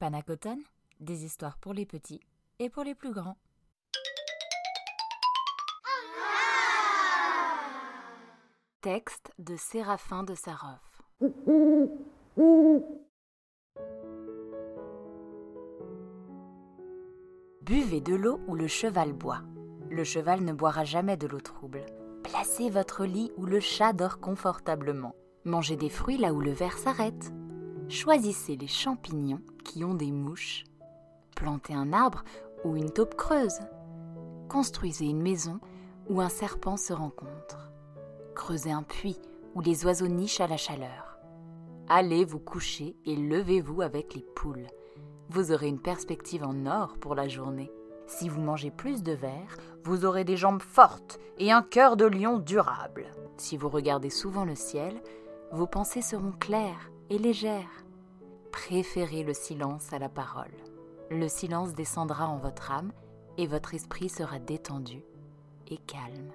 Panacoton, des histoires pour les petits et pour les plus grands. Texte de Séraphin de Sarov. Buvez de l'eau où le cheval boit. Le cheval ne boira jamais de l'eau trouble. Placez votre lit où le chat dort confortablement. Mangez des fruits là où le ver s'arrête. Choisissez les champignons qui ont des mouches. Plantez un arbre où une taupe creuse. Construisez une maison où un serpent se rencontre. Creusez un puits où les oiseaux nichent à la chaleur. Allez vous coucher et levez-vous avec les poules. Vous aurez une perspective en or pour la journée. Si vous mangez plus de verre, vous aurez des jambes fortes et un cœur de lion durable. Si vous regardez souvent le ciel, vos pensées seront claires et légères. Préférez le silence à la parole. Le silence descendra en votre âme et votre esprit sera détendu et calme.